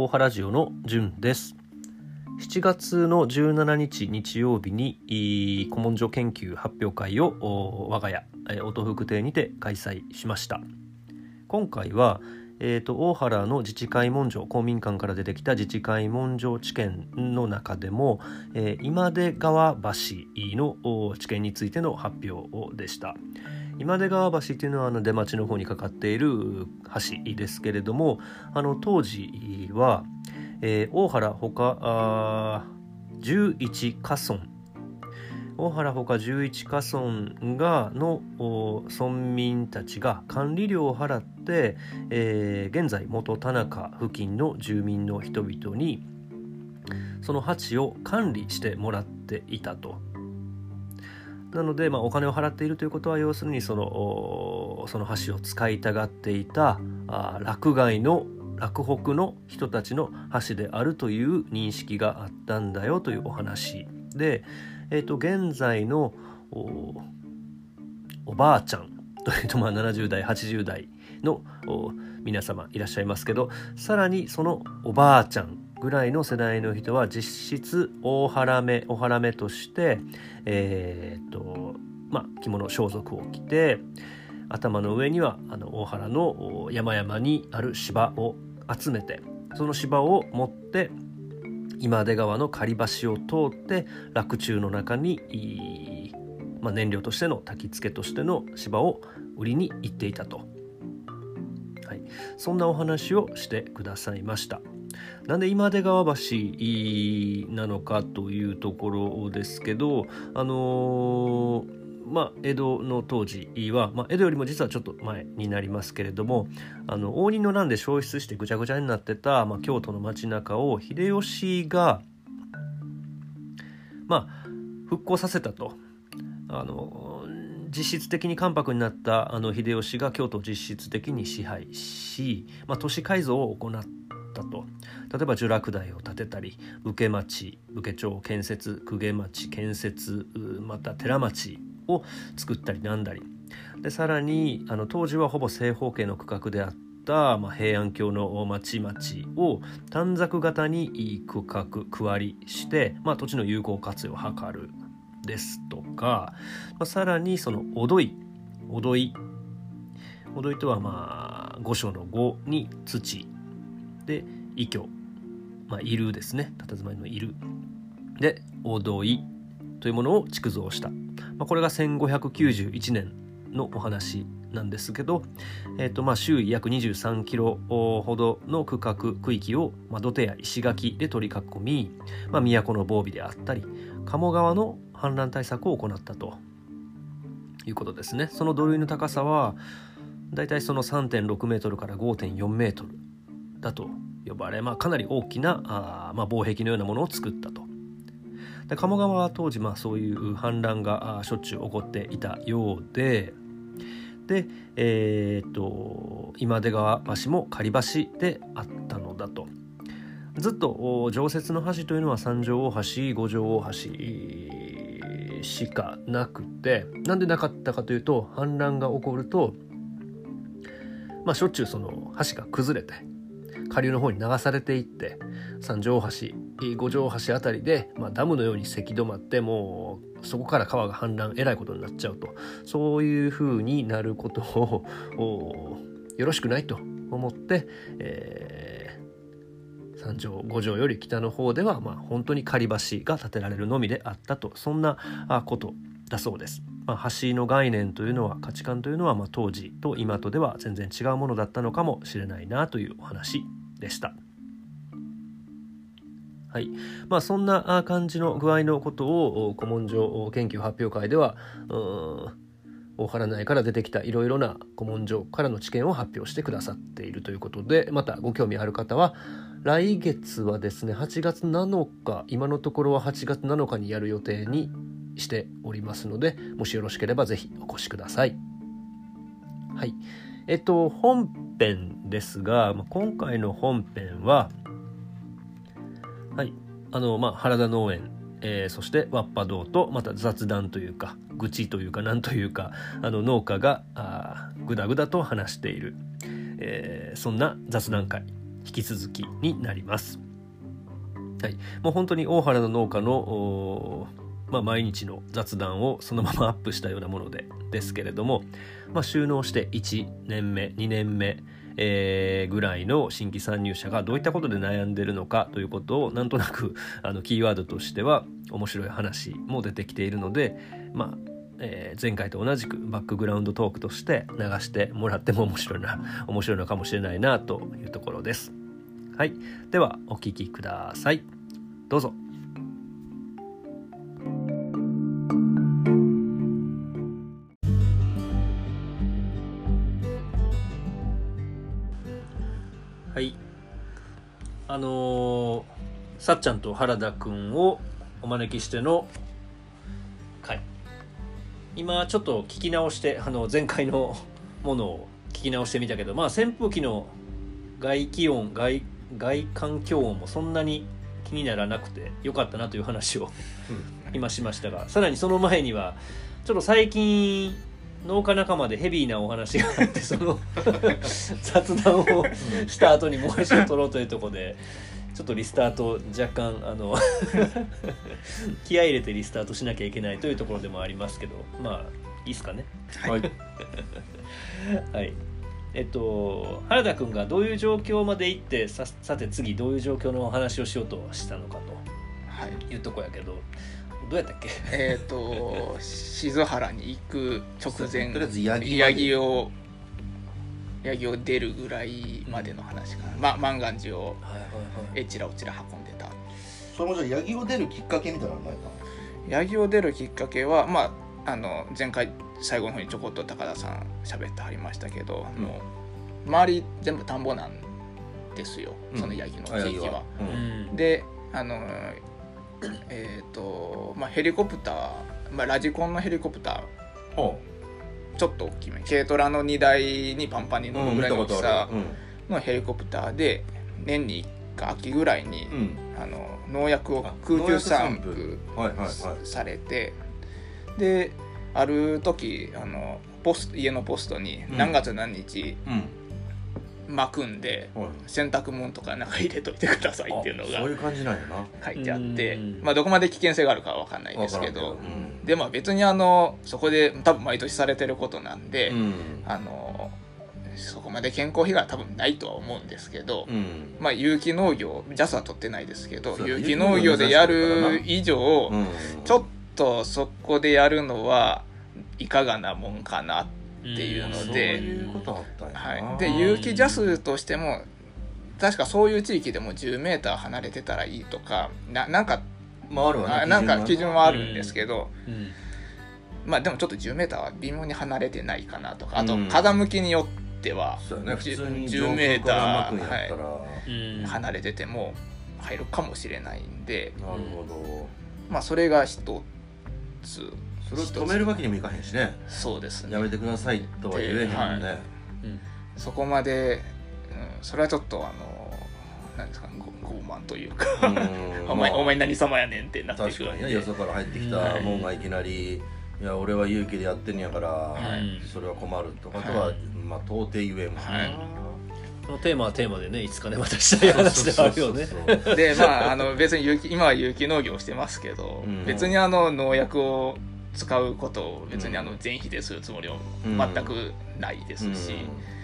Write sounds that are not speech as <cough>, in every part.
大原ジオのじゅんです。7月の17日日曜日に古文書研究発表会を我が家音福亭にて開催しました。今回は、えーと、大原の自治会文書公民館から出てきた自治会文書知見の中でも、えー、今出川橋の知見についての発表でした。今出川橋っていうのはあの出町の方にかかっている橋ですけれどもあの当時は、えー、大原ほか11家村。大原ほか11家村がの村民たちが管理料を払って、えー、現在元田中付近の住民の人々にその橋を管理してもらっていたと。なので、まあ、お金を払っているということは要するにそのその橋を使いたがっていたあ落外の洛北の人たちの橋であるという認識があったんだよというお話。で、えー、と現在のおばあちゃんというとまあ70代80代の皆様いらっしゃいますけどさらにそのおばあちゃんぐらいの世代の人は実質大原目大原目としてえー、っとまあ着物装束を着て頭の上にはあの大原の山々にある芝を集めてその芝を持って今出川の狩り橋を通って洛中の中に、まあ、燃料としての焚き付けとしての芝を売りに行っていたと、はい、そんなお話をしてくださいました。なんで今出川橋なのかというところですけどあのーまあ、江戸の当時は、まあ、江戸よりも実はちょっと前になりますけれどもあの応仁の乱で消失してぐちゃぐちゃになってた、まあ、京都の街中を秀吉が、まあ、復興させたと。あの実質的に関白になったあの秀吉が京都を実質的に支配し、まあ、都市改造を行ったと。例えば聚楽台を建てたり武家町武家町建設公家町建設また寺町を作ったりなんだり。でさらにあの当時はほぼ正方形の区画であったま、平安京の町々を短冊型に区画区割りして、まあ、土地の有効活用を図るですとか、まあ、さらにそのおどいおどい。おどいとはまあ御所の御に土。で異居まあいるですね。佇まいのいる。でおどいというものを築造した。まあ、これが1591年のお話なんですけど、えーとまあ、周囲約23キロほどの区画区域を、まあ、土手や石垣で取り囲み、まあ、都の防備であったり鴨川の氾濫対策を行ったということですね。その土塁の高さはだいたいその3.6メートルから5.4メートルだと呼ばれ、まあ、かなり大きなあ、まあ、防壁のようなものを作ったと。で鴨川は当時まあそういう氾濫がしょっちゅう起こっていたようででえー、っと今出川橋も仮橋であったのだと。ずっと常設の橋というのは三条大橋五条大橋しかなくてなんでなかったかというと氾濫が起こるとまあしょっちゅうその橋が崩れて下流の方に流されていって三条大橋五条大橋あたりで、まあ、ダムのようにせき止まってもうそこから川が氾濫えらいことになっちゃうとそういうふうになることをよろしくないと思って、えー、三条五条より北の方では、まあ、本当に仮橋が建てられるのみであったとそんなことだそうです。まあ、橋の概念というのは価値観というのは、まあ、当時と今とでは全然違うものだったのかもしれないなというお話でした。はいまあ、そんな感じの具合のことを古文書研究発表会では大原内から出てきたいろいろな古文書からの知見を発表してくださっているということでまたご興味ある方は来月はですね8月7日今のところは8月7日にやる予定にしておりますのでもしよろしければ是非お越しください。はいえっと本編ですが今回の本編ははいあのまあ原田農園えーそしてワッパ堂とまた雑談というか愚痴というかなんというかあの農家があぐだぐだと話している、えーそんな雑談会引き続きになります。はい、もう本当に大原の農家のまあ、毎日の雑談をそのままアップしたようなものでですけれども、まあ、収納して1年目2年目、えーぐらいの新規参入者がどういったことで悩んでるのかということをなんとなく <laughs> あのキーワードとしては面白い話も出てきているので、まあえー前回と同じくバックグラウンドトークとして流してもらっても面白いな <laughs> 面白いのかもしれないなというところです。はい、ではお聞きください。どうぞ。さっちゃんと原田くんをお招きしての回。今ちょっと聞き直して、あの前回のものを聞き直してみたけど、まあ扇風機の外気温、外外環境音もそんなに気にならなくてよかったなという話を今しましたが、さらにその前にはちょっと最近農家仲間でヘビーなお話があってその <laughs> 雑談をした後にもう一度撮ろうというところでちょっとリスタート若干あの <laughs> 気合い入れてリスタートしなきゃいけないというところでもありますけどまあいいですかね。はい。<laughs> はい。えっと原田君がどういう状況まで行ってささて次どういう状況のお話をしようとしたのかはい。というとこやけどどうやったっけ？えっ、と静原に行く直前とりあえずヤギをヤギを出るぐらいまでの話かな、ま、万願寺をえちらおちら運んでた。それもじゃあヤギを出るきっかけみたいなのないかヤギを出るきっかけはまああの前回最後の方にちょこっと高田さん喋ってはりましたけど、うん。もう周り全部田んぼなんですよ。うん。そのヤギの地域は。うん。うん。であのえっ、とまあヘリコプター、まあ、ラジコンのヘリコプターほちょっと大きめ。軽トラの荷台にパンパンにう乗るぐらいの大きあさるのヘリコプターで年に1回秋ぐらいに、うん、うんあの農薬をあ空中散布。はいはいはい。されてである時あのポスト家のポストにうん。何月何日うん巻くんで、はい。洗濯物とか中入れといてくださいっていうのあそういがう感じなんやな。書いてあってうん。まあどこまで危険性があるかは分かんないですけどうんでまあ別にあのそこで多分毎年されてることなんで、うん。あのそこまで健康被害は多分ないとは思うんですけど、うん。まあ有機農業 JAS は取ってないですけど有機農業でやる以上、うん。ちょっとそこでやるのはいかがなもんかなっていうのそうでいうことあったんやな。はい、で有機 JAS としても確かそういう地域でも 10m 離れてたらいいとかななんかまああるわねあなんか基準はあるんうんですけど、うん。まあでもちょっと 10m は微妙に離れてないかなとかあとうん風向きによってはそうやね。普通に10上メータ空からー巻くんやったら、うん。離れてても入るかもしれないんで、なるほど。まあそれが一つそれを止めるわけにもいかへんしね。そうですね。やめてくださいとは言えへんもんね、そこまで、うん、それはちょっとあのなんですかご傲慢というか。うん。<laughs> お前、まあ。お前何様やねんってなってく確かるんでにねよそから入ってきたもんがいきなり「いや俺は勇気でやってんやから、い。それは困る」と。かとは、はいまあ到底言えんもんね、はい。このテーマはテーマでねいつかねまたしたい話ではあるよね。そうそうそうでまああの別に有機今は有機農業をしてますけど、うん。別にあの農薬を使うことを別にあの全否定するつもりは全くないですし、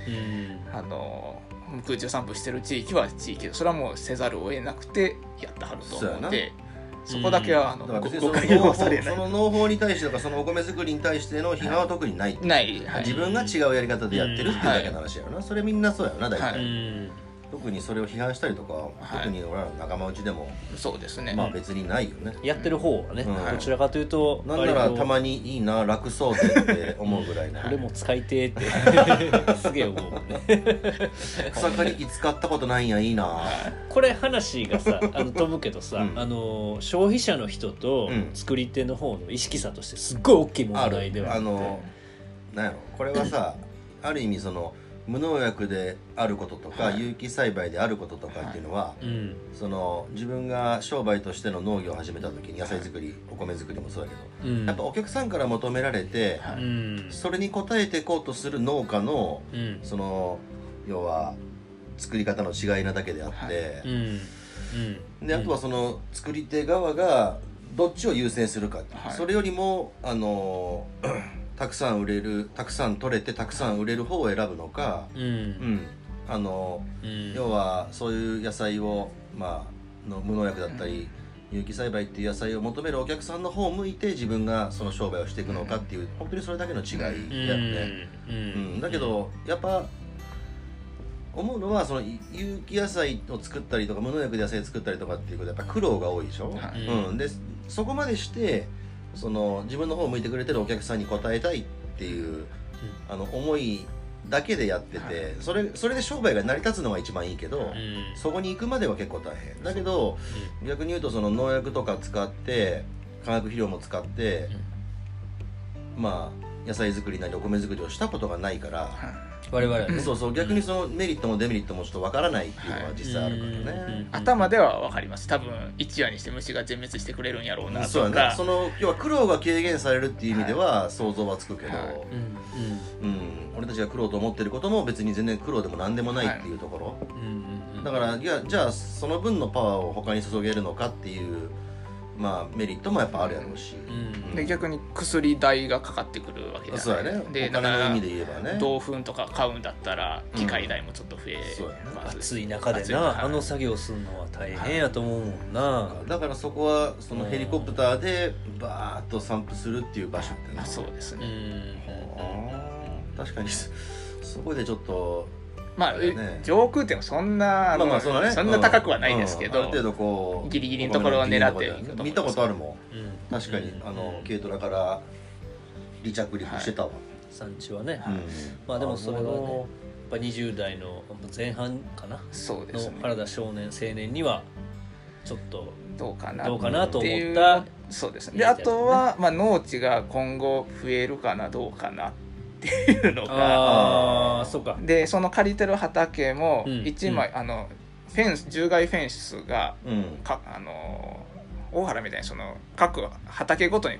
うん。あの空中散布してる地域は地域でそれはもうせざるを得なくてやってはると思うんでそこだけはあのだからご別にその農誤解をされない。法その農法に対してとかそのお米作りに対しての批判は特にない、ない、はい。自分が違うやり方でやってるっていうだけの話やろな、それみんなそうやろな大体、はうん特にそれを批判したりとか、はい。特に俺らの仲間内でもそうですね、まあ別にないよね、やってる方はね、うん。どちらかというとなんならたまにいいな楽そうでって思うぐらいの俺も使いてーって <laughs> すげえ思うもんね。草刈り機使ったことないんやいいな。これ話がさ <laughs> あの飛ぶけどさ、うん。あの消費者の人とうん。作り手の方の意識差としてすっごい大きい問題ではあって。あのなんやろこれはさある意味その無農薬であることとか、はい。有機栽培であることとかっていうのは、うん。その自分が商売としての農業を始めた時に野菜作り、お米作りもそうだけど、うん。やっぱお客さんから求められて、それに応えていこうとする農家のうん。その要は作り方の違いなだけであって、であとはその作り手側がどっちを優先するか、はい。それよりもあのたくさん売れるたくさん取れてたくさん売れる方を選ぶのか、ううん。ん、あのうん。要はそういう野菜を、まあ、の無農薬だったり、有機栽培っていう野菜を求めるお客さんの方を向いて自分がその商売をしていくのかっていう、本当にそれだけの違いだよね。ううん。ん、だけどやっぱ思うのはその有機野菜を作ったりとか無農薬で野菜作ったりとかっていうことはやっぱ苦労が多いでしょ、はい。うん、でそこまでしてその自分の方を向いてくれてるお客さんに応えたいっていうあの思いだけでやってて、はい。それそれで商売が成り立つのが一番いいけど、うん。うんそこに行くまでは結構大変。だけど逆に言うとその農薬とか使って化学肥料も使って、まあ野菜作りなりお米作りをしたことがないから、我々はね。そうそう逆にそのメリットもデメリットもちょっとわからないっていうのは実際あるからね、頭では分かります。多分一夜にして虫が全滅してくれるんやろうなそうやね。とかその要は苦労が軽減されるっていう意味では想像はつくけど、はい。うんうん、俺たちが苦労と思ってることも別に全然苦労でも何でもないっていうところ、だからいやじゃあその分のパワーを他に注げるのかっていうまあメリットもやっぱあるやろうし、うん。で逆に薬代がかかってくるわけじゃない。そうやね。でだからお金の意味で言えばね。豆粉とか買うんだったら機械代もちょっと増えそうやね。ます。暑い中でなあの作業するのは大変やと思うもんな。だからそこはそのヘリコプターでバーッと散布するっていう場所ってあそうですうね、確かに。そそこでちょっとまあ、上空ってもそんなあの、まあまあそのね。そんな高くはないですけど、うん。ある程度こうギリギリのところを狙って見たことあるもうん。ん。確かに、うん。あの軽トラから離着陸してたわ、産地はね。うん。まあでもそれはねやっぱ20代の前半かな？のそうですね。原田少年青年にはちょっとどうかな。どうかなと思ったそうですね。であとは、まあ、農地が今後増えるかなどうかなっていうのが。ああそうか。でその借りてる畑もうん1枚、あのフェンス獣害フェンスがうん。かあの大原みたいにその各畑ごとに囲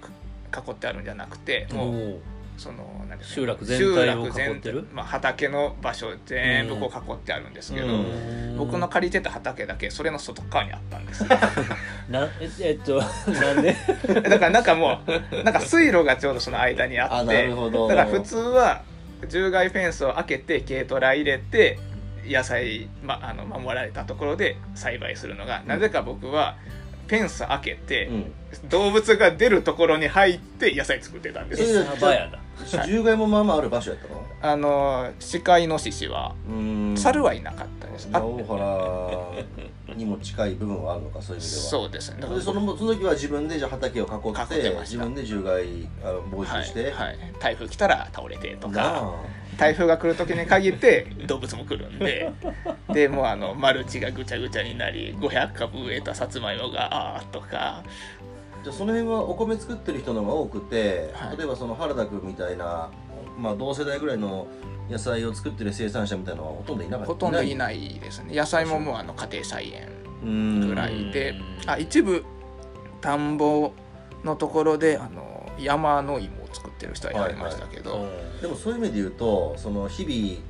ってあるんじゃなくてもうその集落全体を囲ってる？まあ、畑の場所全部こう囲ってあるんですけど、うん。僕の借りてた畑だけそれの外側にあったんですよ。<laughs> なええっとなんで？<laughs> だからなんかもうなんか水路がちょうどその間にあってだから普通は獣害フェンスを開けて軽トラ入れて野菜、ま、あの守られたところで栽培するのが、なぜか僕はフェンス開けて、うん。動物が出るところに入って野菜作ってたんですえサバやな獣害もまあまあある場所やったの？あの鹿イノシシはうん。猿はいなかったです、あ大原にも近い部分はあるのかそういう意味では。そうですね。そのその時は自分でじゃあ畑を囲って自分で獣害あ防止して、はいはい、台風来たら倒れてとなかあ。台風が来る時に限って動物も来るんで。でもうあのマルチがぐちゃぐちゃになり500株植えたさつまいもがあーとかじゃあその辺はお米作ってる人の方が多くて、はい。例えばその原田君みたいな、まあ、同世代ぐらいの野菜を作ってる生産者みたいなのはほとんどいなかった。ほとんどいないですね。野菜ももうあの家庭菜園うん。ぐらいで。うんあ一部田んぼのところであの山の芋を作ってる人はいましたけど、でもそういう意味で言うとその日々、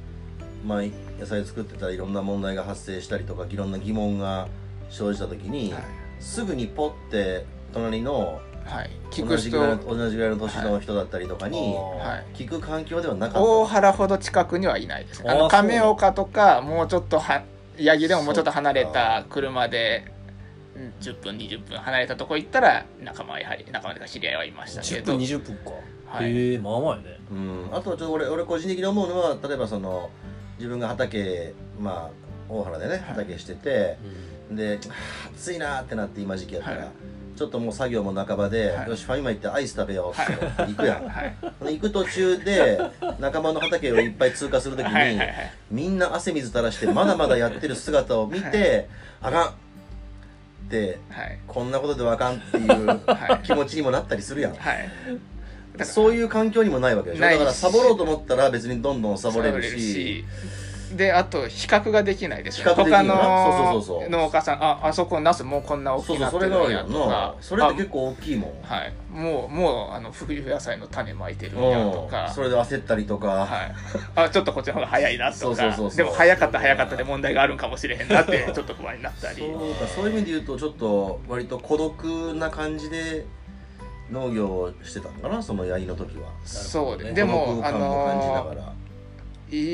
まあ、野菜作ってたらいろんな問題が発生したりとかいろんな疑問が生じた時に、はい。すぐにポッて隣のはい、聞同く人じぐらいの同じぐらいの年の人だったりとかに、はい。聞く環境ではなかった。大原ほど近くにはいないですね。あの亀岡とかもうちょっとは八木でももうちょっと離れた車でうん10分20分離れたとこ行ったら仲間はやはり仲間というか知り合いはいましたけ10ど分20分か、はい。へえまあまあやね。うん、あとはちょっと俺俺個人的に思うのは例えばその自分が畑まあ大原でね畑してて、であー暑いなーってなって今時期やったら、はいちょっともう作業も半ばで、はい。よしファミマ行ってアイス食べようって行くやん、はい。で行く途中で仲間の畑をいっぱい通過するときに、はいはいはい。みんな汗水垂らしてまだまだやってる姿を見て、あかん。ってはい。こんなことではあかんっていうはい。気持ちにもなったりするやん。そういう環境にもないわけでしょ。だからサボろうと思ったら別にどんどんサボれるしであと比較ができないですよね。他の農家さんああそこナスもうこんな大きなってるるんやとかそれって結構大きいもん。あはい。もうもうあの冬野菜の種まいてるんやとうん。かそれで焦ったりとか、はい、あちょっとこっちの方が早いなとか。そうそうそうそう。でも早かった早かったで問題があるんかもしれへんなって <laughs> ちょっと不安になったり。そうかそういう意味で言うとちょっと割と孤独な感じで農業をしてたのかなその八木の時は。そうでねでもあのがら、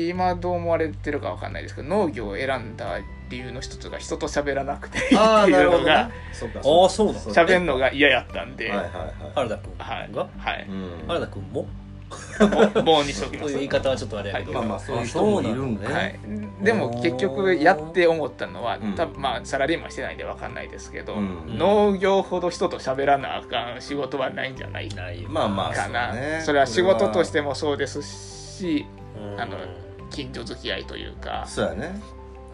今どう思われてるかわかんないですけど農業を選んだ理由の一つが人と喋らなくていいああってないるほどね。うのがそうかああそうなの喋るのが嫌やったんで、はいはいはい。原田君。はい。が？はい。うん。原田君も？も棒にしときます。そういう言い方はちょっとあれやけど、まあまあそういう人もいるんかあそうなのね。はい、でも結局やって思ったのは、うん。多分まあサラリーマンしてないんで分かんないですけど、うん。農業ほど人と喋らなあかん仕事はないんじゃないな。いまあまあかなそうね。それは仕事としてもそうですしうんあの近所付き合いというか、そうやね。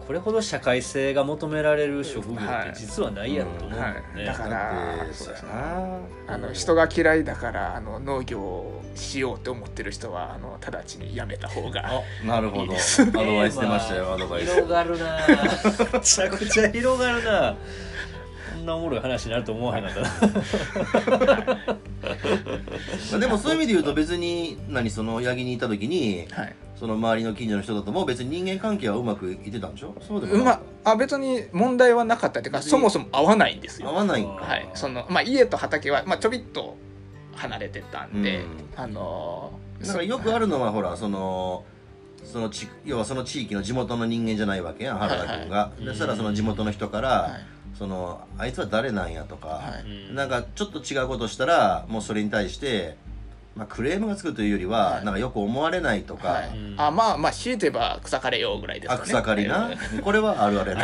これほど社会性が求められる職業って実はないやろと思うね、はい。だからそうですねな。あの人が嫌いだからあの農業をしようと思ってる人はあの直ちにやめた方がなるほど。アドバイス出ましたよアドバイス。広がるな <laughs> めちゃくちゃ広がるなこんなおもろい話になると思わへんかったな。<laughs> まあでもそういう意味で言うと別に何その八木にいた時にはい。その周りの近所の人だとも別に人間関係はうまくいってたんでしょ？そうでもまあ別に問題はなかったというかそもそも合わないんですた合よわないんか。はい。そのまあ家と畑は、まあ、ちょびっと離れてたんで、うん。あのだからよくあるのはほらそのその地要はその地域の地元の人間じゃないわけやん原田君が、いでそしたらその地元の人から、はいそのあいつは誰なんやとか、はい。なんかちょっと違うことしたらもうそれに対して、まあ、クレームがつくというよりは、はい。なんかよく思われないとか、はい。うん。あまあまあ強いてば草刈れよぐらいですかね。あ草刈りな、これはあるある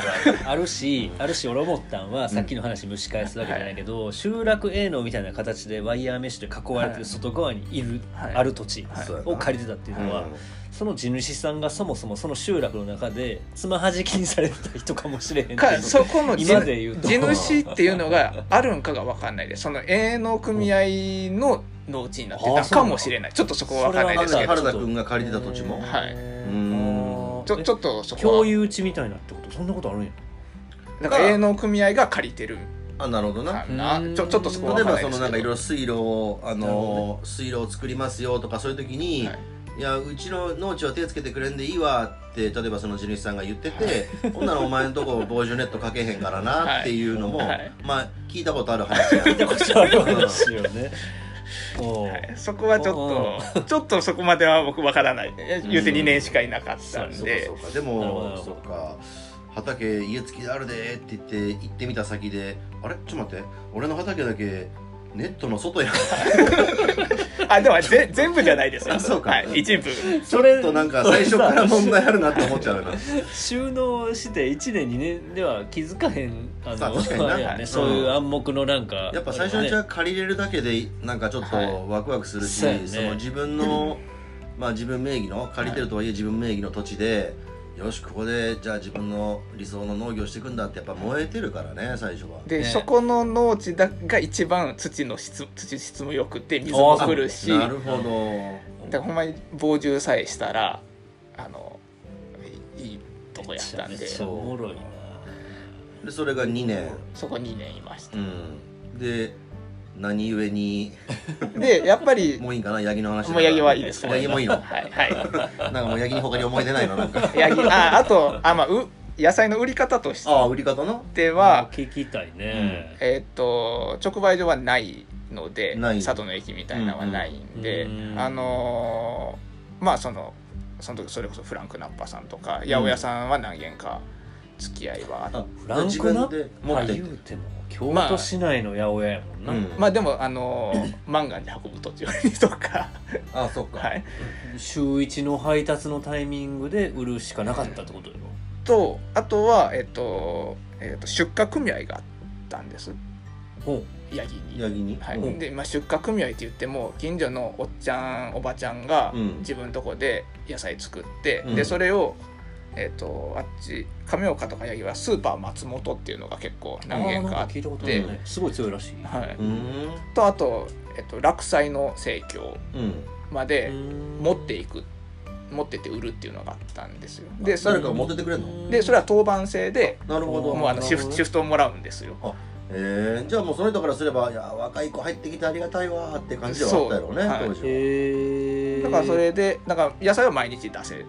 あるしあるし俺思ったんはさっきの話蒸し返すわけじゃないけど、集落営農みたいな形でワイヤーメッシュで囲われてる外側にいる、はい。ある土地を借りてたっていうのは、うんその地主さんがそもそもその集落の中でつまはじきにされてた人かもしれへんかそこの地今で言うと。地主っていうのがあるんかが分かんないですその営農組合の農地になってたかもしれない。ちょっとそこは分かんないですけどそれは原田君が借りてた土地も。はい。うん。ちょちょっとそこは。共有地みたいなってこと？そんなことあるんや。だから営農組合が借りてる。あなるほどな。ちょちょっとそこは例えば分かんないですけど。そのなんかいろいろ水路をあの水路を作りますよとかそういう時に、はいい、やうちの農地は手つけてくれんでいいわって例えばその地主さんが言ってて、ほんならお前んとこ防除ネットかけへんからなっていうのも、はい。はい。まあ聞いたことある話や。聞いたことある話よねはい。そこはちょっとちょっとそこまでは僕分からない。言うて2年しかいなかったんそうかでそうかでもそうか。畑家付きであるでって言って行ってみた先であれ？ちょっと待って。俺の畑だけネットの外やあでもぜ全部じゃないですよ。あそうか。はい、一部。それちょっとなんか最初から問題あるなって思っちゃうな。収納して1年2年では気づかへんあのさあ確かにな。あれやね。うんそういう暗黙のなんかやっぱ最初のうちは借りれるだけでなんかちょっとはい。ワクワクするし、そうやね。その自分の、まあ自分名義の借りてるとはいえ自分名義の土地でよしここでじゃあ自分の理想の農業していくんだってやっぱ燃えてるからね最初は。で、ね。そこの農地だが一番土の質土質も良くて水も来るし。なるほど。だからほんまに防獣さえしたらあのいいいとこやったんで。めちゃめちゃおもろいな。でそれが2年。そこ2年いました。うん。で何故に <laughs> でやっぱりもういいんかな？ヤギの話もうヤギはいいです。ヤギもいいの。はいはい。なんかもうヤギに他に思い出ないの？なんか。<laughs> ヤギああとあ、まあ、う野菜の売り方としああ売り方の？ては聞きたいね、えーっと直売所はないのでない。佐渡の駅みたいなのはないんで、うんうん。あのーまあそのその時それこそフランクナッパさんとか八百屋さんは何軒か付き合いはあっあフランクナッ自分で持ってって。言うても京都市内の八百屋やもんな、うん。まあでもあのーマンガンで運ぶ途中にとか。あそっか、はい。週一の配達のタイミングで売るしかなかったってことよ。とあとはえっと,、えっと出荷組合があったんです。ほヤギに。ヤギに、はい。う。んでまあ、出荷組合って言っても近所のおっちゃんおばちゃんがうん。自分のとこで野菜作って、うん。でそれをえっとあっち亀岡とか八木はスーパー松本っていうのが結構何軒かあって。るね。すごい強いらしい。はい、うん。とあと、えっと、落栽の生協うん。まで持持っていく持ってって売るっていうのがあったんですよ。でそれ誰かが持ってってくれるの？でそれは当番制でなるほど。もうあのシフシフトをもらうんですよ。えー、じゃあもうその人からすればいや若い子入ってきてありがたいわーって感じではあったやろうねはい。当時は、だからそれでだから野菜は毎日出せ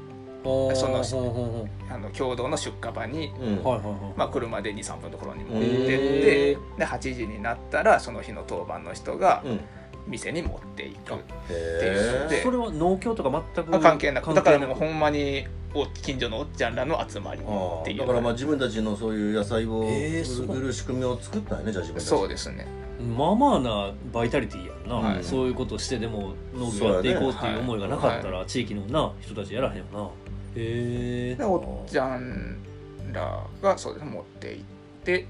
そそののあの共同の出荷場に、うん。はいはいはい。まあ、車で23分のところに持ってっへてー。で8時になったらその日の当番の人がうん。店に持っていくへでえそれは農協とか全くまあ関係なく。だからもうほんんまにお近所のおっちゃんらの集まりあっていうあだからまあ自分たちのそういう野菜をえーそう売る仕組みを作ったよねじゃあ自分たちそうですね。まあまあなバイタリティやんな、はい。そういうことしてでも農業やっていこうっていう思いがなかったら、は地域のな人たちやらへんよなへえでおっちゃんらがそうです持って行って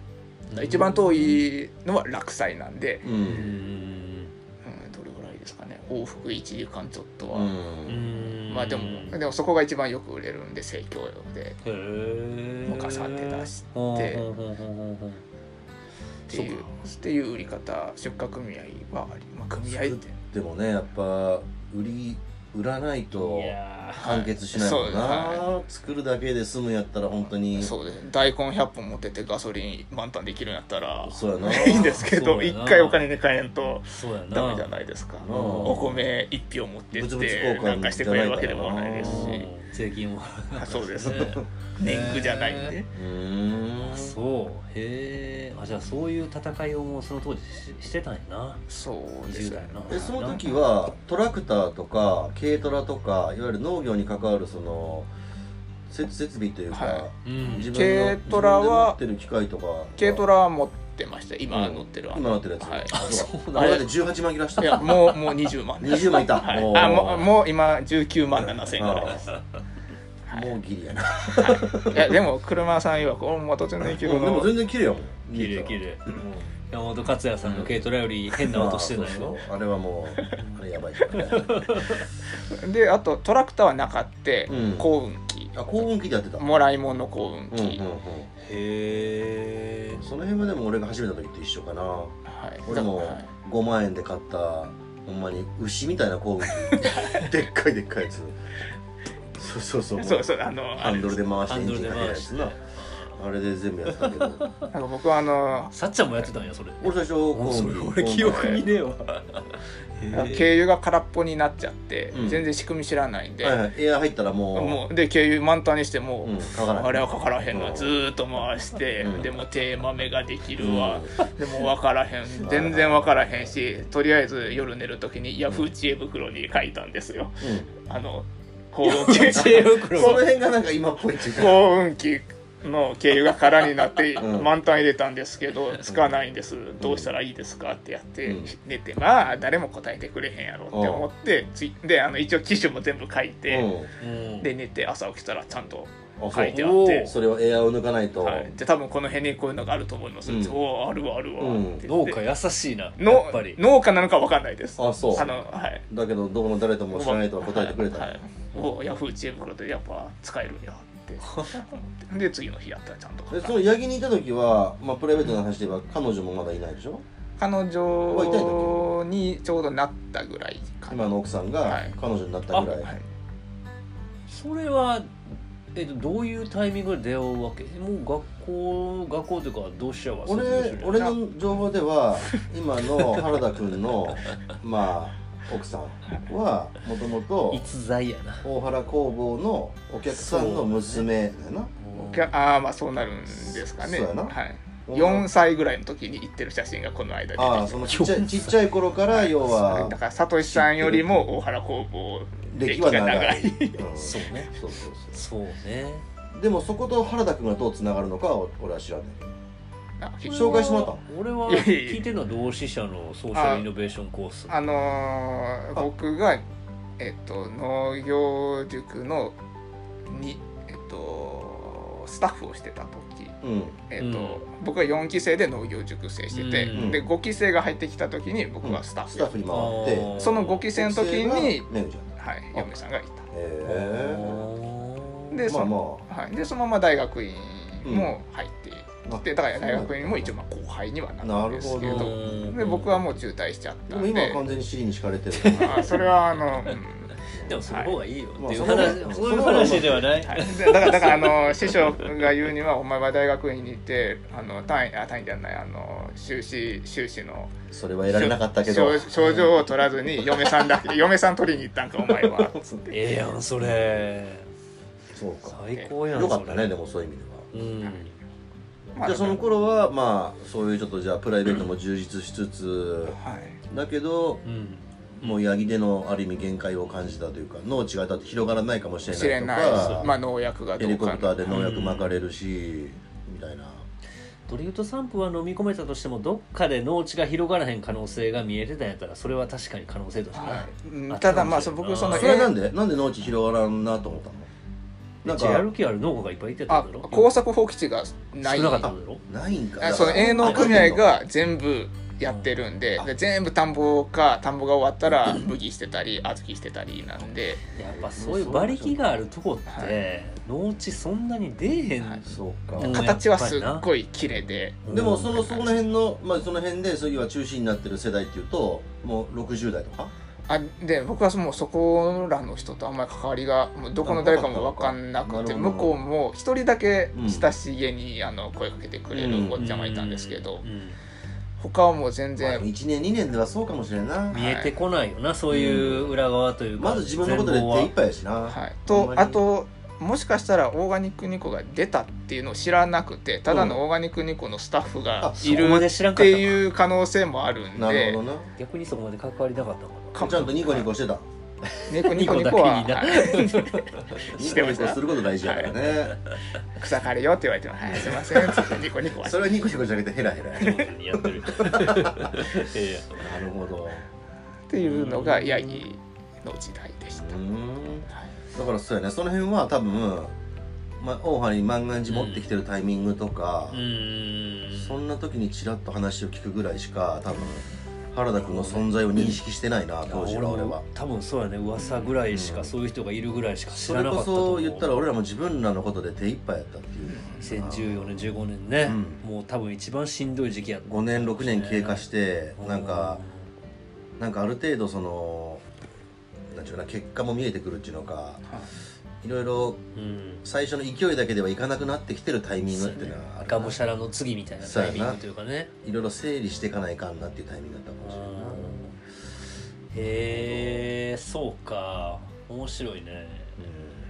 一番遠いのは落栽なんで、ううん。んうん、どれぐらいですかね。往復1時間ちょっとは、うん。まあでもでもそこが一番よく売れるんで生協で。へえもうガサって出して。っていうっていう売り方出荷組合はあり、まあ、組合って。でもねやっぱ売り売らないといや完結しないもんな、は作るだけで済むやったら本当に。そうですね。大根100本持っててガソリン満タンできるんやったらそうやな。<laughs> いいんですけど一回お金で買えんとーそうやな。ダメじゃないですか。うんお米1票持ってって換なんかしてくれるわけでもないですし。うん。税金も。あそうです。ね <laughs> 年貢じゃないんで。うーん。あそう。へえあじゃあそういう戦いをもうその当時ししてたんやな。そうです20代の。でその時はトラクターとか軽トラとかいわゆる農業に関わるその設設備というか、はうん。自分の軽トラは自分で持ってる機械とか軽トラは持ってました。今乗ってるあの今乗ってるやつ、はい。あそうだ。あれだって18万切らしたいやもうもう20万。20万いた、はい、あもうもう今19万7千円ぐらいです。もうギリやな、い。やでも車さん曰く俺も途中の駅でもの。全然綺麗やもん。綺麗綺麗。うん山本克也さんの軽トラより変な音してないそうのそうあれはもう <laughs> あれやばいであとトラクターはなかってうん。幸運機あ幸運機でやってた。もらい物の幸運うんうん機、うん。へえその辺はでも俺が始めた時と一緒かな。はい。俺もはい。5万円で買ったほんまに牛みたいな幸運機 <laughs> でっかいでっかいやつ。そうそうそう。そうそうあのハンドルで回してエンジンかけるや回してつなあれで全部やってたけど。なんか僕はあのさっちゃんもやってたんやそれ。俺最初もうそれ幸運機俺記憶にねえわ。軽油が空っぽになっちゃって、うん。全然仕組み知らないんで、はいはい。エア入ったらもう。もうで軽油満タンにしても、うん。かからない。あれはかからへんの、うん。ずーっと回して、うん。でも手豆ができるわ、でも分からへん。全然分からへんしとりあえず夜寝る時にヤフー知恵袋に書いたんですよ。うん。あの幸運機。知恵袋。その辺がなんか今っぽいっていうか。幸運機の軽油が空になってうん。満タン入れたんですけどつかないんです。どうしたらいいですかってやってうん。寝てまあ誰も答えてくれへんやろって思ってついであの一応機種も全部書いてうん。で寝て朝起きたらちゃんと書いてあって。それはエアを抜かないと、はい、で多分この辺にこういうのがあると思います、うん。おおあるわあるわ、うん。農家優しいなやのっぱり。農家なのか分かんないです。あそう。あのはい。だけどどこの誰とも知らないとは答えてくれた、はい。はい。おヤフー知恵袋でやっぱ使えるんやって。<laughs> で次の日やったらちゃんとその八木にいた時は、まあ、プライベートな話で言えば彼女もまだいないでしょ？彼女にちょうどなったぐらい今の奥さんがはい。彼女になったぐらい、はい。それはえっとどういうタイミングで出会うわけ？もう学校学校というか同志社は卒業俺俺の情報では今の原田君のまあ奥さんはもともと逸材やな。大原工房のお客さんの娘だよな。お客ああまあそうなるんですかね。そうやな。はい、4歳ぐらいの時に行ってる写真がこの間でああそのちっちゃいちっちゃい頃から要はだからサトシさんよりも大原工房歴は長い、うん。そうね。そうそうそそうね。うでもそこと原田君がどうつながるのかは俺は知らない。あ紹介してもらった？の俺は聞いてるのは同志社のソーシャルイノベーションコース。あのー僕がえっと農業塾のにえっとスタッフをしてた時うん。えっと、うん。僕は4期生で農業塾生してて、うん。で5期生が入ってきた時に僕はスタッフ、スタッフに回って。その5期生の時にはい嫁さんがいた。えでそ,、まあまはい、でそのまま大学院も入って、あでだから大学院も一応まあ後輩にはなるんですけなるほど。うん。で僕はもう中退しちゃっでもたんで。今は完全に尻に敷かれてる。あそれはあの、うん。<laughs> でもその方がいいよ。っていう。まあ話、<laughs> そういう話ではない、はい、でだからだからあの師匠が言うにはお前は大学院に行ってあの単位あ単位じゃないあの修士修士の。それは得られなかったけど。症症状を取らずに嫁さんだけ <laughs> 嫁さん取りに行ったんかお前は。つってええやんそれ。そうか。最高やんよかったねでもそういう意味では。うんまあじゃあその頃はまあそういうちょっとじゃあプライベートも充実しつつはい。だけどうん。もう八木でのある意味限界を感じたというか農地がだって広がらないかもしれないとかない。まあ農薬がどヘリコプターで農薬撒かれるしみたいな。トリウッド散布は飲み込めたとしてもどっかで農地が広がらへん可能性が見えてたんやったらそれは確かに可能性としてな、はい。うんただまあそ僕そのそれはなんでなんで農地広がらんなと思ったの？なんめっちゃやるか気ある農家がいっぱいいてたあんだろ？耕作放棄地がない。少なかったんだろ？ないんかあその営農組合が全部やってるんでで全部田んぼか田んぼが終わったら麦捨てたり小豆捨てたりなんで。やっぱそういう馬力があるとこって、はい。農地そんなに出えへん、はい。そうか。うん。形はすっごい綺麗で。でもそのその辺のまあその辺でそういう中心になってる世代っていうともう60代とか？あで僕はもうそこらの人とあんまり関わりがもうどこの誰かも分かんなくて向こうも一人だけ親しげにあの声かけてくれるおっちゃんがいたんですけどうん。他はもう全然1年2年ではそうかもしれんな。見えてこないよなそういう裏側というか、まず自分のことで手一杯やしな。はい、とあともしかしたらオーガニックニコが出たっていうのを知らなくてただのオーガニックニコのスタッフがあいるで知らんっていう可能性もあるんなるでほどな。逆にそこまで関わりなかったのかなちゃんとニコニコしてた。ニコニコニコは。ニコだけはいニコニコすること大事やからね。草刈りよって言われても「はい。すいません」つってニコニコは。それはニコニコじゃなくてヘラヘラやってる。えなるほど。っていうのがヤギの時代でした。う。ーんだからそうやね。その辺は多分、まあ、大原に万願寺持ってきてるタイミングとかえ、う、ーん。そんな時にちらっと話を聞くぐらいしか多分原田君の存在を認識してないな当時の俺は。多分そうやね。噂ぐらいしか、うんそういう人がいるぐらいしか知それこらなかったと思そう言ったら俺らも自分らのことで手一杯やったっていう。2014年15年ね、うもう多分一番しんどい時期やった5年6年経過してうんなん。かなんかある程度そのなんちゅうかな結果も見えてくるっていうのかいろいろうん。最初の勢いだけではいかなくなってきてるタイミングっていうのはあるな。がむしゃらの次みたいなタイミングというかね。いろいろ整理していかないかんなっていうタイミングだったかもしれないなへえそうか。面白いね。うん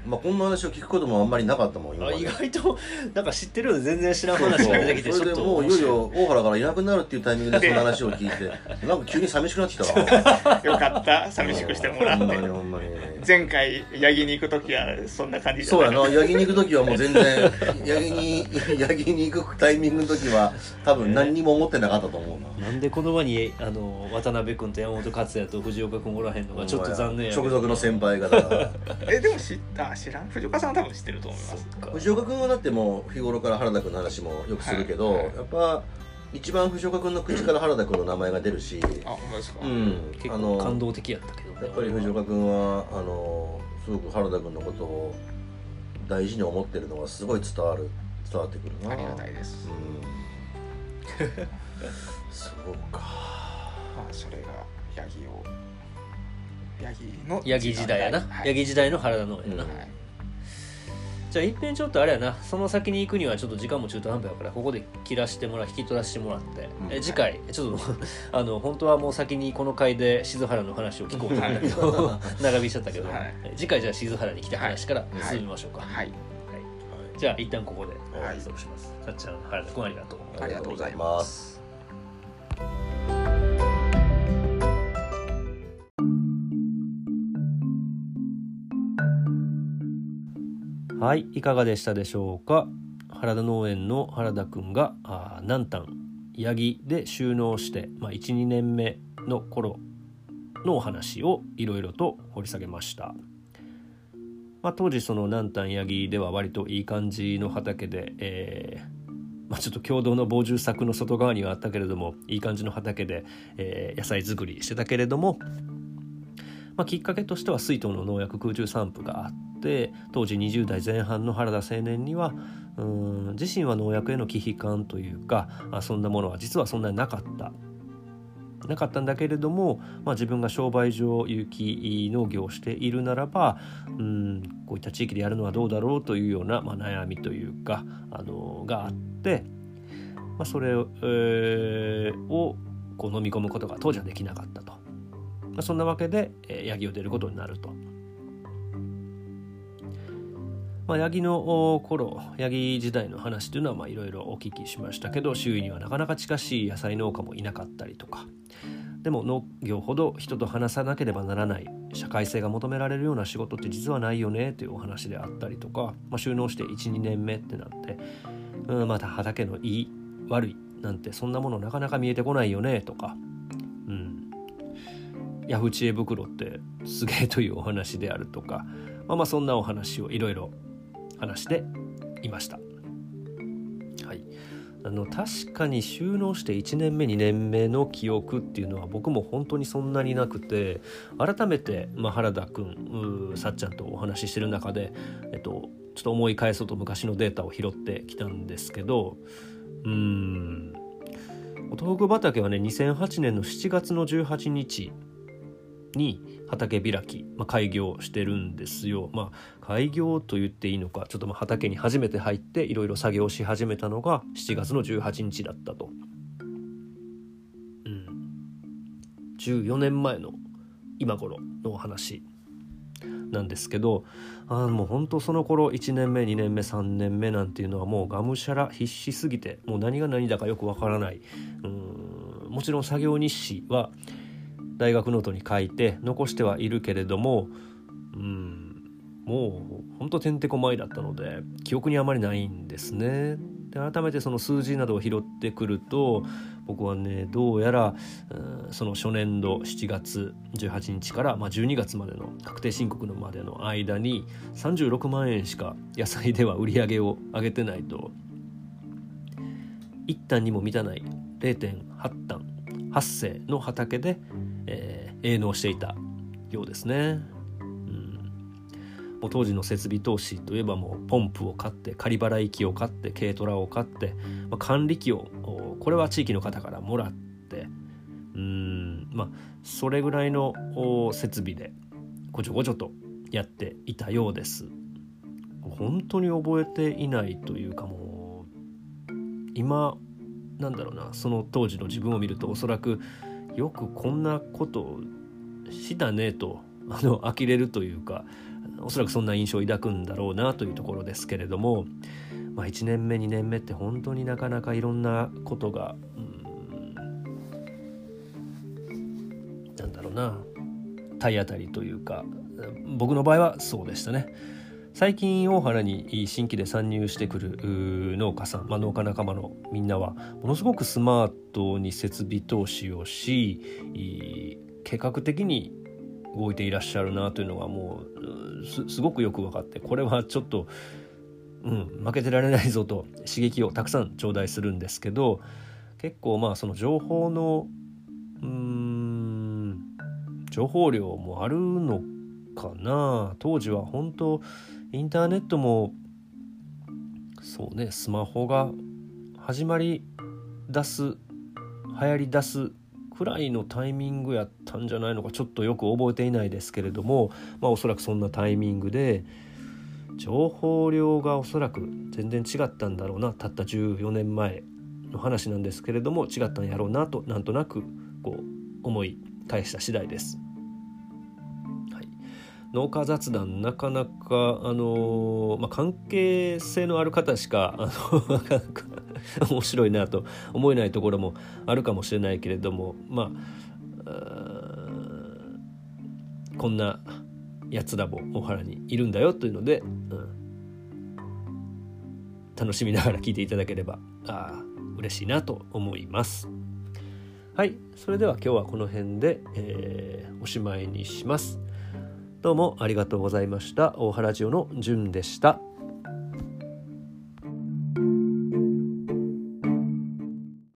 まあこんな話を聞くこともあんまりなかったもん今あ意外となんか知ってるようで全然知らん話が出てきてそれでもういよいよ大原からいなくなるっていうタイミングでその話を聞いて <laughs> なんか急に寂しくなってきたわ。<laughs> よかった。寂しくしてもらっほんまにてほんまに。前回ヤギに行く時はそんな感じそうやな。な八木に行く時はもう全然八木に八木に行くタイミングの時は多分何にも思ってなかったと思うな。なんでこの場にあの渡辺君と山本克也と藤岡君おらへんのがちょっと残念や直属の先輩方 <laughs> えでも知った知らん。藤岡さんは多分知ってると思います。そっか。藤岡君はだってもう日頃から原田君の話もよくするけど、はい。はいやっぱ一番藤岡君の口から原田君の名前が出るしあほんまですか、うん。結あの構感動的やったけどねやっぱり藤岡君はあのすごく原田君のことを大事に思ってるのがすごい伝わる伝わってくるな。ありがたいです。うん。<laughs> そうか。まあそれがヤギをヤギのヤギ時代やな、はい。ヤギ時代の原田農園やな、うん。はい。じゃあ一遍ちょっとあれやな。その先に行くにはちょっと時間も中途半端やからここで切らしてもらう引き取らせてもらって、うん。え次回ちょっと <laughs> あの本当はもう先にこの回で静原の話を聞こうと思ったけど長引いちゃったけど、はい。次回じゃあ静原に来た話からはい。進みましょうか、はい。じゃあ一旦ここではい。しますさっちゃん原田君ありがとう。ありがとうございますはいいかがでしたでしょうか？原田農園の原田くんがあ南丹八木で収納して、まあ、12年目の頃のお話をいろいろと掘り下げました、まあ、当時その南丹八木では割といい感じの畑で、えーまあ、ちょっと共同の防獣柵の外側にはあったけれどもいい感じの畑で、えー野菜作りしてたけれども、まあ、きっかけとしては水筒の農薬空中散布があって当時20代前半の原田青年にはうん自身は農薬への忌避感というかあそんなものは実はそんなになかった。なかったんだけれども、まあ、自分が商売上有機農業をしているならばうんこういった地域でやるのはどうだろうというような、まあ、悩みというかあのがあって、まあ、それを,、えー、をこう飲み込むことが当時はできなかったと、まあ、そんなわけで、えー、ヤギを出ることになると。まあ、ヤギの頃ヤギ時代の話というのはいろいろお聞きしましたけど周囲にはなかなか近しい野菜農家もいなかったりとか。でも農業ほど人と話さなければならない社会性が求められるような仕事って実はないよねというお話であったりとか、まあ、収納して12年目ってなって、うん、また畑のいい悪いなんてそんなものなかなか見えてこないよねとか、ヤフー知恵袋ってすげえというお話であるとか、まあ、まあそんなお話をいろいろ話していました。はい、あの確かに収納して1年目2年目の記憶っていうのは僕も本当にそんなになくて改めて、まあ、原田君さっちゃんとお話ししてる中で、えっと、ちょっと思い返そうと昔のデータを拾ってきたんですけどうんお豆腐畑はね2008年の7月の18日に畑開き、まあ、開業してるんですよ。まあ、開業と言っていいのかちょっとま畑に初めて入っていろいろ作業し始めたのが7月の18日だったと。うん、14年前の今頃のお話なんですけどあもう本当その頃1年目2年目3年目なんていうのはもうがむしゃら必死すぎてもう何が何だかよくわからないうんもちろん作業日誌は大学ノートに書いて残してはいるけれどもうんもうほんとてんてこまいだったので記憶にあまりないんですね。で改めてその数字などを拾ってくると僕はねどうやらその初年度7月18日から、まあ、12月までの確定申告のまでの間に36万円しか野菜では売り上げを上げてないと1単にも満たない0.8単発生の畑で、えー、営農していたようですね。もう当時の設備投資といえばもうポンプを買って仮払い機を買って軽トラを買って、まあ、管理機をこれは地域の方からもらってうんまあそれぐらいの設備でごちょごちょとやっていたようです。本当に覚えていないというかもう今なんだろうなその当時の自分を見るとおそらくよくこんなことしたねとあの呆れるというかおそらくそんな印象を抱くんだろうなというところですけれども、まあ、1年目2年目って本当になかなかいろんなことが、うん、なんだろうな体当たりというか僕の場合はそうでしたね。最近大原に新規で参入してくる農家さん、まあ、農家仲間のみんなはものすごくスマートに設備投資をし計画的に動いていらっしゃるなというのがもうすごくよく分かってこれはちょっと、うん、負けてられないぞと刺激をたくさん頂戴するんですけど結構まあその情報のうん情報量もあるのかな。当時は本当インターネットもそうねスマホが始まり出す流行り出すくらいのタイミングやったんじゃないのかちょっとよく覚えていないですけれどもまあおそらくそんなタイミングで情報量がおそらく全然違ったんだろうなたった14年前の話なんですけれども違ったんやろうなとなんとなくこう思い返した次第です。農家雑談なかなかあの、まあ、関係性のある方しかあの <laughs> <laughs> 面白いなと思えないところもあるかもしれないけれどもまあこんなやつらも大原にいるんだよというので、うん、楽しみながら聞いていただければあ嬉しいなと思います。はいそれでは今日はこの辺で、えー、おしまいにします。どうもありがとうございました。大原ジオのじゅんでした。